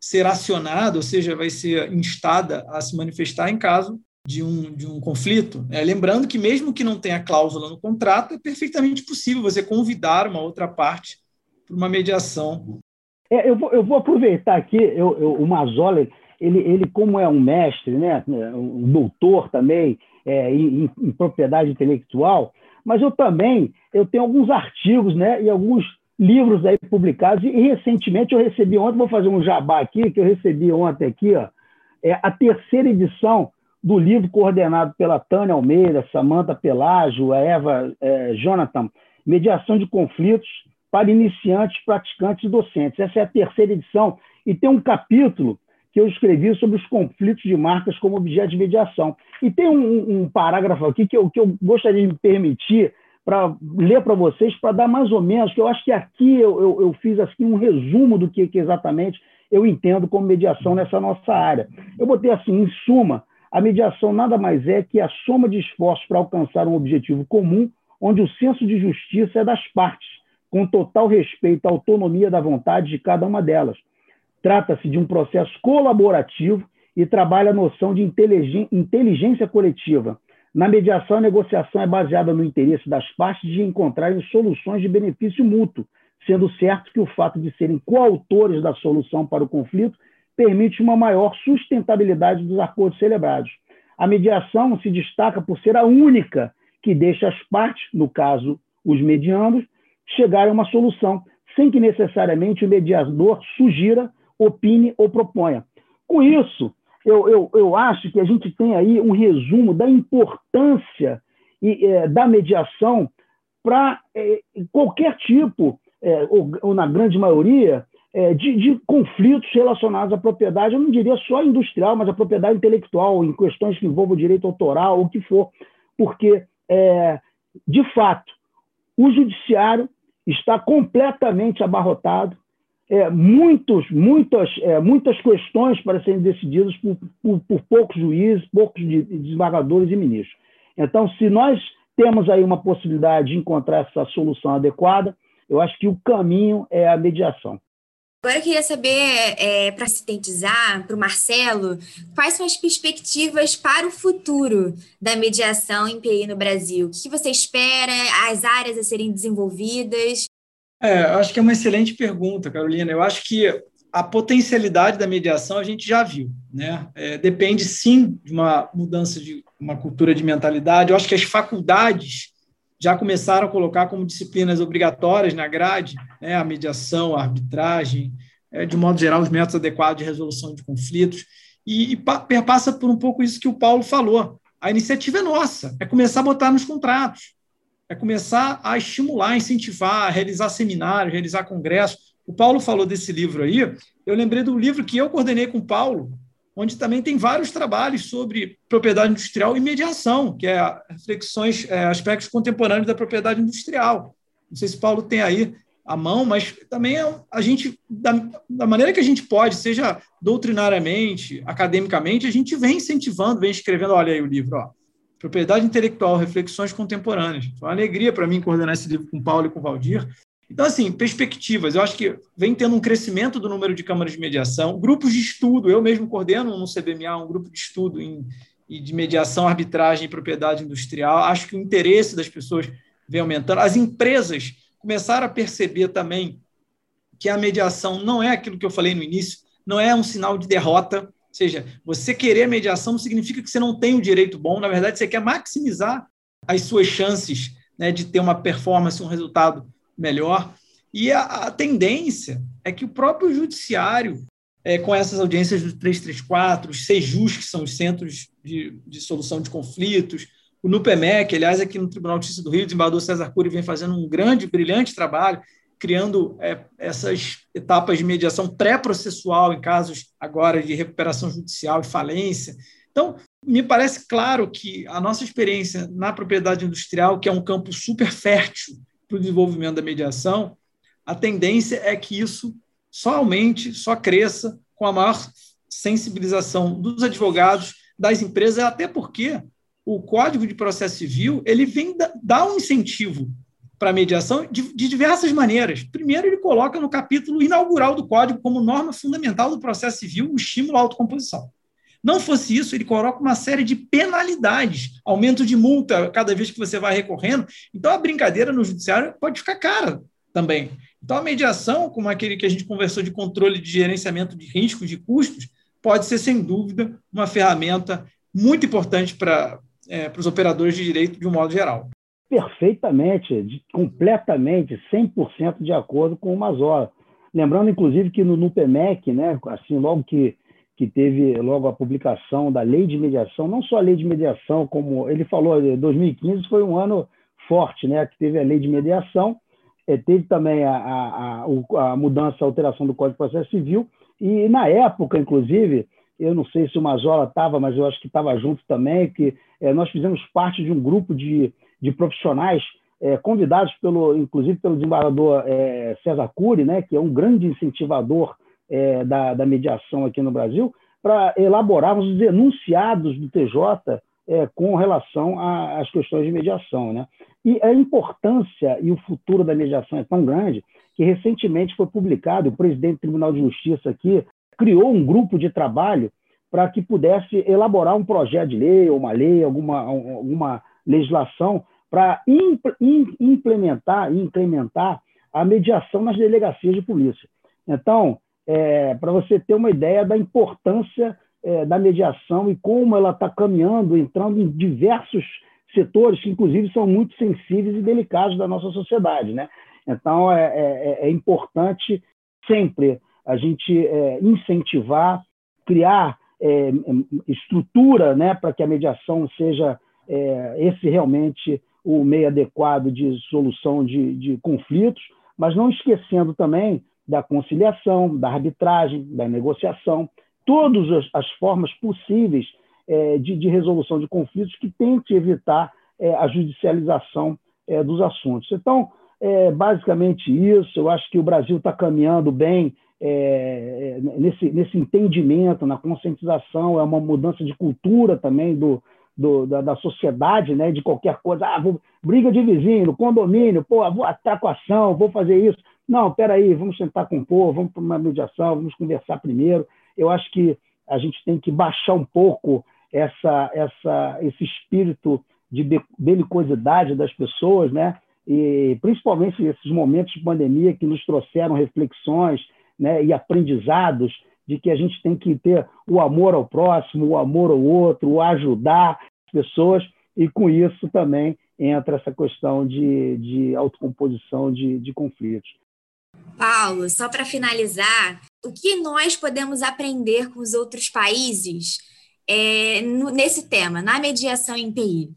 ser acionada, ou seja, vai ser instada a se manifestar em caso de um, de um conflito. É, lembrando que, mesmo que não tenha cláusula no contrato, é perfeitamente possível você convidar uma outra parte para uma mediação. É, eu, vou, eu vou aproveitar aqui, eu, eu, o Mazola, ele, ele, como é um mestre, né, um doutor também é, em, em, propriedade intelectual, mas eu também eu tenho alguns artigos né, e alguns livros aí publicados, e, recentemente eu recebi ontem, vou fazer um jabá aqui, que eu recebi ontem aqui, ó, é a terceira edição do livro coordenado pela Tânia Almeida, Samanta Pelágio, a Eva é, Jonathan, Mediação de Conflitos para Iniciantes, Praticantes e Docentes. Essa é a terceira edição, e tem um capítulo que eu escrevi sobre os conflitos de marcas como objeto de mediação. E tem um, um parágrafo aqui que eu, que eu gostaria de me permitir para ler para vocês, para dar mais ou menos, que eu acho que aqui eu, eu, eu fiz assim, um resumo do que, que, exatamente eu entendo como mediação nessa nossa área. Eu botei assim, em suma, a mediação nada mais é que a soma de esforços para alcançar um objetivo comum, onde o senso de justiça é das partes, com total respeito à autonomia da vontade de cada uma delas Trata-se de um processo colaborativo e trabalha a noção de inteligência coletiva. Na mediação, a negociação é baseada no interesse das partes de encontrarem soluções de benefício mútuo, sendo certo que o fato de serem coautores da solução para o conflito permite uma maior sustentabilidade dos acordos celebrados. A mediação se destaca por ser a única que deixa as partes, no caso os medianos, chegarem a uma solução, sem que necessariamente o mediador sugira opine ou proponha. Com isso, eu, eu, eu acho que a gente tem aí um resumo da importância e, é, da mediação para é, qualquer tipo, é, ou, ou, na grande maioria, é, de, de, conflitos relacionados à propriedade, eu não diria só industrial, mas à propriedade intelectual, em questões que envolvam direito autoral, o que for, porque, é, de fato, o judiciário está completamente abarrotado é, muitos, muitas, é, muitas questões para serem decididas por, por, por poucos juízes, poucos desembargadores e ministros. Então, se nós temos aí uma possibilidade de encontrar essa solução adequada, eu acho que o caminho é a mediação. Agora eu queria saber, é, para sintetizar, para o Marcelo, quais são as perspectivas para o futuro da mediação em PI no Brasil? O que você espera, as áreas a serem desenvolvidas é, acho que é uma excelente pergunta, Carolina. Eu acho que a potencialidade da mediação a gente já viu, né? É, depende sim de uma mudança de uma cultura de mentalidade. Eu acho que as faculdades já começaram a colocar como disciplinas obrigatórias na grade né, a mediação, a arbitragem, é, de modo geral, os métodos adequados de resolução de conflitos. E, e perpassa por um pouco isso que o Paulo falou. A iniciativa é nossa, é começar a botar nos contratos é começar a estimular, incentivar, a realizar seminários, realizar congressos. O Paulo falou desse livro aí, eu lembrei do livro que eu coordenei com o Paulo, onde também tem vários trabalhos sobre propriedade industrial e mediação, que é reflexões, é, aspectos contemporâneos da propriedade industrial. Não sei se Paulo tem aí a mão, mas também é a gente, da, da, maneira que a gente pode, seja doutrinariamente, academicamente, a gente vem incentivando, vem escrevendo, olha aí o livro, ó, Propriedade Intelectual, Reflexões Contemporâneas. Foi uma alegria para mim coordenar esse livro com o Paulo e com o Valdir. Então, assim, perspectivas. Eu acho que vem tendo um crescimento do número de câmaras de mediação, grupos de estudo. Eu mesmo coordeno no CBMA um grupo de estudo em, de mediação, arbitragem e propriedade industrial. Acho que o interesse das pessoas vem aumentando. As empresas começaram a perceber também que a mediação não é aquilo que eu falei no início, não é um sinal de derrota, ou seja, você querer mediação significa que você não tem o direito bom, na verdade, você quer maximizar as suas chances né, de ter uma performance, um resultado melhor. E a, a tendência é que o próprio judiciário, é, com essas audiências do 334, os SEJUS, que são os Centros de, de Solução de Conflitos, o NUPEMEC, aliás, aqui no Tribunal de Justiça do Rio, o desembargador César Cury vem fazendo um grande, brilhante trabalho, criando é, essas etapas de mediação pré-processual em casos agora de recuperação judicial e falência. Então, me parece claro que a nossa experiência na propriedade industrial, que é um campo super fértil para o desenvolvimento da mediação, a tendência é que isso só aumente, só cresça com a maior sensibilização dos advogados, das empresas, até porque o Código de Processo Civil ele vem dar um incentivo para a mediação de, de, diversas maneiras. Primeiro, ele coloca no capítulo inaugural do Código como norma fundamental do processo civil o estímulo à autocomposição. Não fosse isso, ele coloca uma série de penalidades, aumento de multa cada vez que você vai recorrendo. Então, a brincadeira no judiciário pode ficar cara também. Então, a mediação, como aquele que a gente conversou de controle de gerenciamento de riscos, de custos, pode ser, sem dúvida, uma ferramenta muito importante para é, os operadores de direito de um modo geral. Perfeitamente, de, completamente, 100% de acordo com o Mazola. Lembrando, inclusive, que no, no PMEC, né, assim, logo que, que teve logo a publicação da lei de mediação, não só a lei de mediação, como ele falou, 2015 foi um ano forte, né, que teve a lei de mediação, é, teve também a, a, a, a mudança, a alteração do Código de Processo Civil, e na época, inclusive, eu não sei se o Mazola estava, mas eu acho que estava junto também, que é, nós fizemos parte de um grupo de, de profissionais é, convidados, pelo, inclusive pelo desembargador é, César Cury, né, que é um grande incentivador é, da, da mediação aqui no Brasil, para elaborarmos os enunciados do TJ é, com relação às questões de mediação. Né? E a importância e o futuro da mediação é tão grande que recentemente foi publicado, o presidente do Tribunal de Justiça aqui criou um grupo de trabalho para que pudesse elaborar um projeto de lei, ou uma lei, alguma, alguma legislação para implementar e a mediação nas delegacias de polícia. Então, é, para você ter uma ideia da importância é, da mediação e como ela está caminhando, entrando em diversos setores que, inclusive, são muito sensíveis e delicados da nossa sociedade. Né? Então, é, é, é importante sempre a gente é, incentivar, criar é, estrutura né, para que a mediação seja é, esse realmente o meio adequado de solução de, de conflitos, mas não esquecendo também da conciliação, da arbitragem, da negociação, todas as, as formas possíveis é, de, de, resolução de conflitos que tente evitar é, a judicialização é, dos assuntos. Então, é basicamente isso. Eu acho que o Brasil está caminhando bem é, é, nesse, nesse entendimento, na conscientização, é uma mudança de cultura também do, do da, da, sociedade, né, de qualquer coisa. Ah, vou, briga de vizinho, condomínio, pô, vou atar com ação, vou fazer isso. Não, peraí, vamos sentar com o povo, vamos para uma mediação, vamos conversar primeiro. Eu acho que a gente tem que baixar um pouco essa, essa, esse espírito de belicosidade das pessoas, né? e principalmente esses momentos de pandemia que nos trouxeram reflexões, né, e aprendizados de que a gente tem que ter o amor ao próximo, o amor ao outro, o ajudar as pessoas, e com isso também entra essa questão de, de autocomposição de, de conflitos. Paulo, só para finalizar, o que nós podemos aprender com os outros países é, nesse tema, na mediação em PI?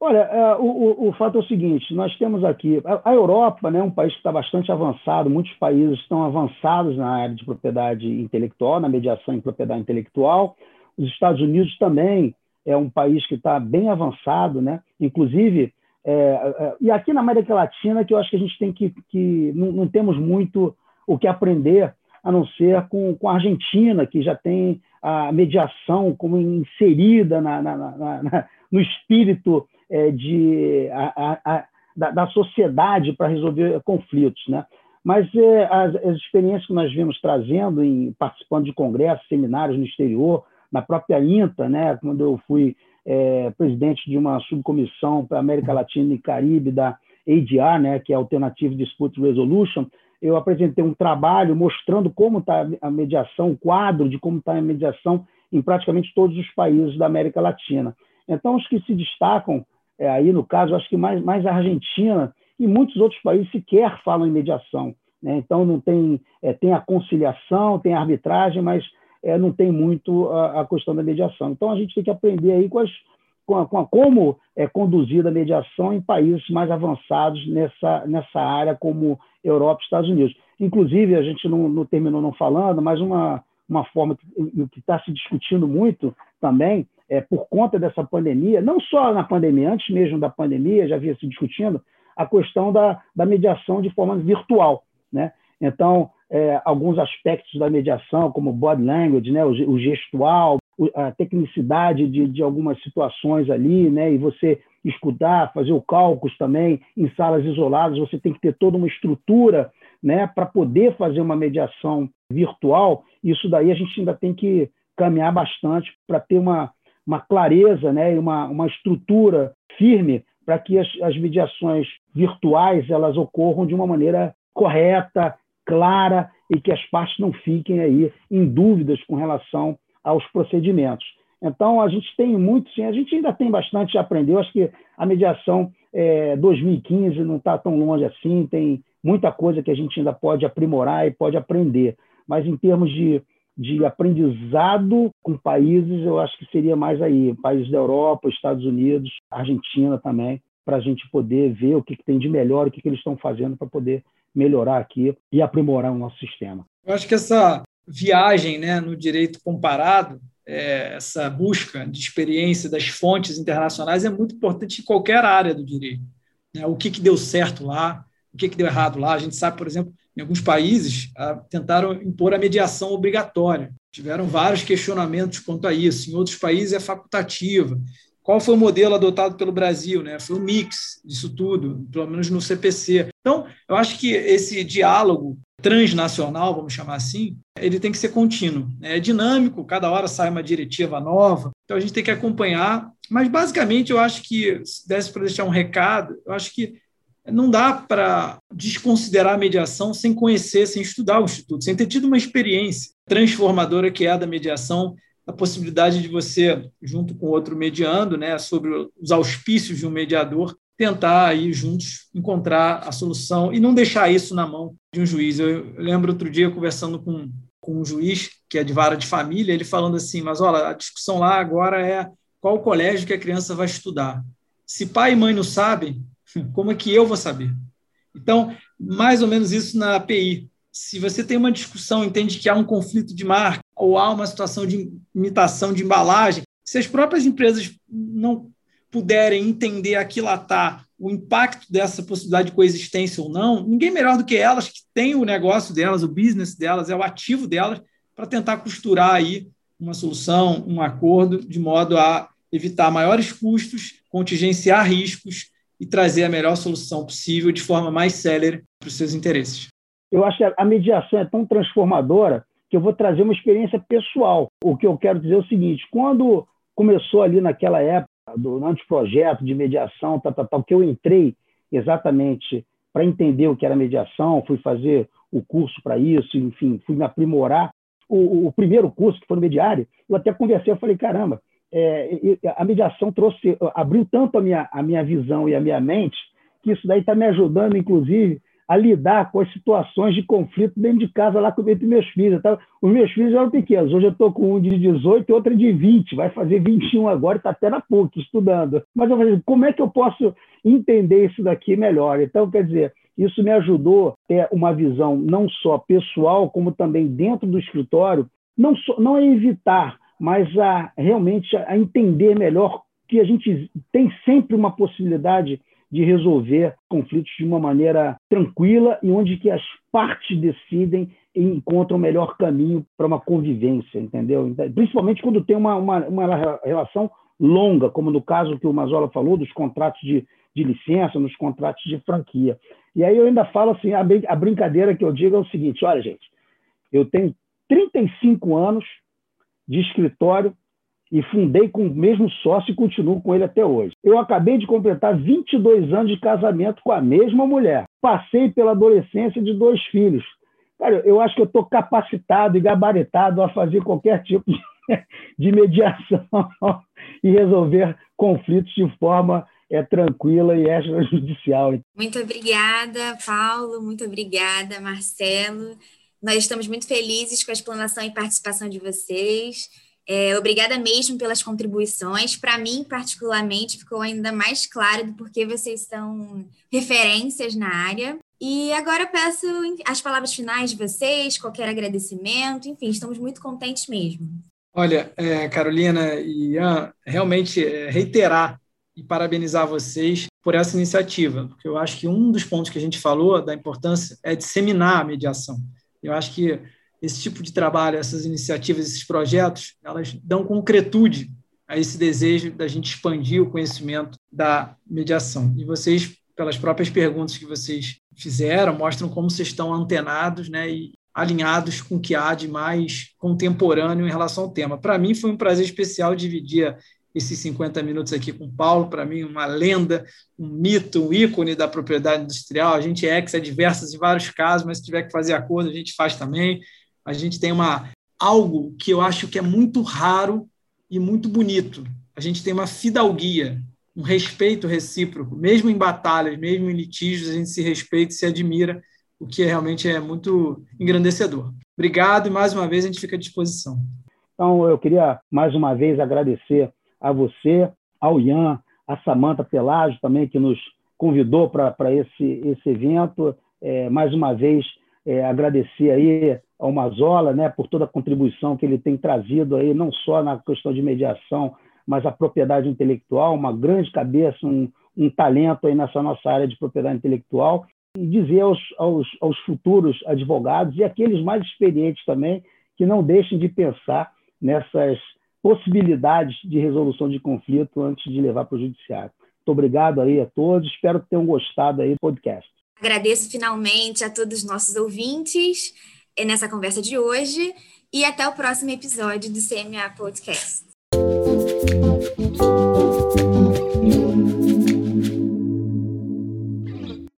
Olha, é, o, o, o, fato é o seguinte: nós temos aqui a, a Europa, né, um país que está bastante avançado, muitos países estão avançados na área de propriedade intelectual, na mediação em propriedade intelectual. Os Estados Unidos também é um país que está bem avançado, né? Inclusive, é, é, e aqui na América Latina, que eu acho que a gente tem que, que não, não temos muito o que aprender, a não ser com, com a Argentina, que já tem a mediação como inserida na, na, na, no espírito é, de, a, a, da, da, sociedade para resolver conflitos. Né? Mas é, as, as, experiências que nós vimos trazendo, em participando de congressos, seminários no exterior, na própria INTA, né, quando eu fui é, presidente de uma subcomissão para América Latina e Caribe da ADR, né, que é Alternative Dispute Resolution, eu apresentei um trabalho mostrando como está a mediação, o quadro de como está a mediação em praticamente todos os países da América Latina. Então, os que se destacam é, aí no caso, acho que mais, mais a Argentina e muitos outros países sequer falam em mediação. Né? Então, não tem, é, tem a conciliação, tem a arbitragem, mas é, não tem muito a, a, questão da mediação. Então, a gente tem que aprender aí com, as, com, a, com a, como é conduzida a mediação em países mais avançados nessa, nessa área, como Europa e Estados Unidos. Inclusive, a gente não, não terminou não falando, mas uma, uma forma que está se discutindo muito também, é, por conta dessa pandemia, não só na pandemia, antes mesmo da pandemia, já havia se discutindo, a questão da, da mediação de forma virtual. Né? Então, é, alguns aspectos da mediação, como body language, né, o, gestual, a tecnicidade de, de, algumas situações ali, né, e você escutar, fazer o cálculos também em salas isoladas, você tem que ter toda uma estrutura né, para poder fazer uma mediação virtual. Isso daí a gente ainda tem que caminhar bastante para ter uma, uma clareza né, e uma, uma estrutura firme para que as, as mediações virtuais elas ocorram de uma maneira correta, clara e que as partes não fiquem aí em dúvidas com relação aos procedimentos. Então, a gente tem muito, sim, a gente ainda tem bastante a aprender. Eu acho que a mediação é, 2015 não está tão longe assim, tem muita coisa que a gente ainda pode aprimorar e pode aprender. Mas, em termos de, de aprendizado com países, eu acho que seria mais aí, países da Europa, Estados Unidos, Argentina também, para a gente poder ver o que, que tem de melhor, o que, que eles estão fazendo para poder melhorar aqui e aprimorar o nosso sistema. Eu acho que essa viagem né, no direito comparado, é, essa busca de experiência das fontes internacionais é muito importante em qualquer área do direito. Né? O que, que deu certo lá, o que, que deu errado lá. A gente sabe, por exemplo, em alguns países a, tentaram impor a mediação obrigatória. Tiveram vários questionamentos quanto a isso. Em outros países é facultativa. Qual foi o modelo adotado pelo Brasil? Né? Foi um mix disso tudo, pelo menos no CPC. Então, eu acho que esse diálogo transnacional, vamos chamar assim, ele tem que ser contínuo. Né? É dinâmico, cada hora sai uma diretiva nova, então a gente tem que acompanhar. Mas, basicamente, eu acho que, se desse para deixar um recado, eu acho que não dá para desconsiderar a mediação sem conhecer, sem estudar o Instituto, sem ter tido uma experiência transformadora que é a da mediação a possibilidade de você, junto com outro mediando, né, sobre os auspícios de um mediador, tentar aí juntos encontrar a solução e não deixar isso na mão de um juiz. Eu, lembro outro dia conversando com, com um juiz que é de vara de família, ele falando assim, mas olha, a discussão lá agora é qual colégio que a criança vai estudar. Se pai e mãe não sabem, como é que eu vou saber? Então, mais ou menos isso na API. Se você tem uma discussão, entende que há um conflito de marca, ou há uma situação de imitação de embalagem, se as próprias empresas não puderem entender, aquilatar o impacto dessa possibilidade de coexistência ou não, ninguém melhor do que elas, que tem o negócio delas, o business delas, é o ativo delas, para tentar costurar aí uma solução, um acordo, de modo a evitar maiores custos, contingenciar riscos e trazer a melhor solução possível de forma mais célere para os seus interesses. Eu acho que a mediação é tão transformadora que eu vou trazer uma experiência pessoal. O que eu quero dizer é o seguinte: quando começou ali naquela época do anteprojeto de mediação, tal, tal, tal, que eu entrei exatamente para entender o que era mediação, fui fazer o curso para isso, enfim, fui me aprimorar. O, o, primeiro curso, que foi no mediário, eu até conversei, eu falei, caramba, é, a mediação trouxe, abriu tanto a minha, a minha visão e a minha mente, que isso daí está me ajudando, inclusive, a lidar com as situações de conflito dentro de casa lá entre meus filhos. Tá? Os meus filhos eram pequenos. Hoje eu estou com um de 18 e outro de 20. Vai fazer 21 agora e está até na PUC estudando. Mas eu falei, como é que eu posso entender isso daqui melhor? Então, quer dizer, isso me ajudou a ter uma visão não só pessoal, como também dentro do escritório, não, só, não a evitar, mas a realmente a entender melhor que a gente tem sempre uma possibilidade de resolver conflitos de uma maneira tranquila e onde que as partes decidem e encontram o melhor caminho para uma convivência, entendeu? Principalmente quando tem uma, uma, uma relação longa, como no caso que o Mazola falou, dos contratos de, de licença, nos contratos de franquia. E aí eu ainda falo assim, a, a brincadeira que eu digo é o seguinte, olha, gente, eu tenho 35 anos de escritório e fundei com o mesmo sócio e continuo com ele até hoje. Eu acabei de completar 22 anos de casamento com a mesma mulher. Passei pela adolescência de dois filhos. Cara, eu acho que eu estou capacitado e gabaritado a fazer qualquer tipo de, mediação e resolver conflitos de forma é tranquila e extrajudicial. Muito obrigada, Paulo. Muito obrigada, Marcelo. Nós estamos muito felizes com a explanação e participação de vocês. É, obrigada mesmo pelas contribuições. Para mim, particularmente, ficou ainda mais claro do porquê vocês são referências na área. E agora peço as palavras finais de vocês, qualquer agradecimento, enfim, estamos muito contentes mesmo. Olha, é, Carolina e Ian, realmente é, reiterar e parabenizar vocês por essa iniciativa, porque eu acho que um dos pontos que a gente falou da importância é disseminar a mediação. Eu acho que esse tipo de trabalho, essas iniciativas, esses projetos, elas dão concretude a esse desejo da gente expandir o conhecimento da mediação. E vocês, pelas próprias perguntas que vocês fizeram, mostram como vocês estão antenados né, e alinhados com o que há de mais contemporâneo em relação ao tema. Para mim, foi um prazer especial dividir esses 50 minutos aqui com o Paulo, para mim, uma lenda, um mito, um ícone da propriedade industrial. A gente é ex-adversas em vários casos, mas se tiver que fazer acordo, a gente faz também. A gente tem uma algo que eu acho que é muito raro e muito bonito. A gente tem uma fidalguia, um respeito recíproco, mesmo em batalhas, mesmo em litígios, a gente se respeita e se admira, o que realmente é muito engrandecedor. Obrigado e mais uma vez a gente fica à disposição. Então, eu queria mais uma vez agradecer a você, ao Ian, a Samanta Pelágio também, que nos convidou para esse, esse evento. É, mais uma vez, é, agradecer aí ao Mazola né, por toda a contribuição que ele tem trazido aí, não só na questão de mediação, mas a propriedade intelectual, uma grande cabeça, um, um talento aí nessa nossa área de propriedade intelectual. E dizer aos, aos, aos futuros advogados e aqueles mais experientes também que não deixem de pensar nessas possibilidades de resolução de conflito antes de levar para o judiciário. Muito obrigado aí a todos, espero que tenham gostado aí do podcast. Agradeço finalmente a todos os nossos ouvintes nessa conversa de hoje e até o próximo episódio do CMA Podcast.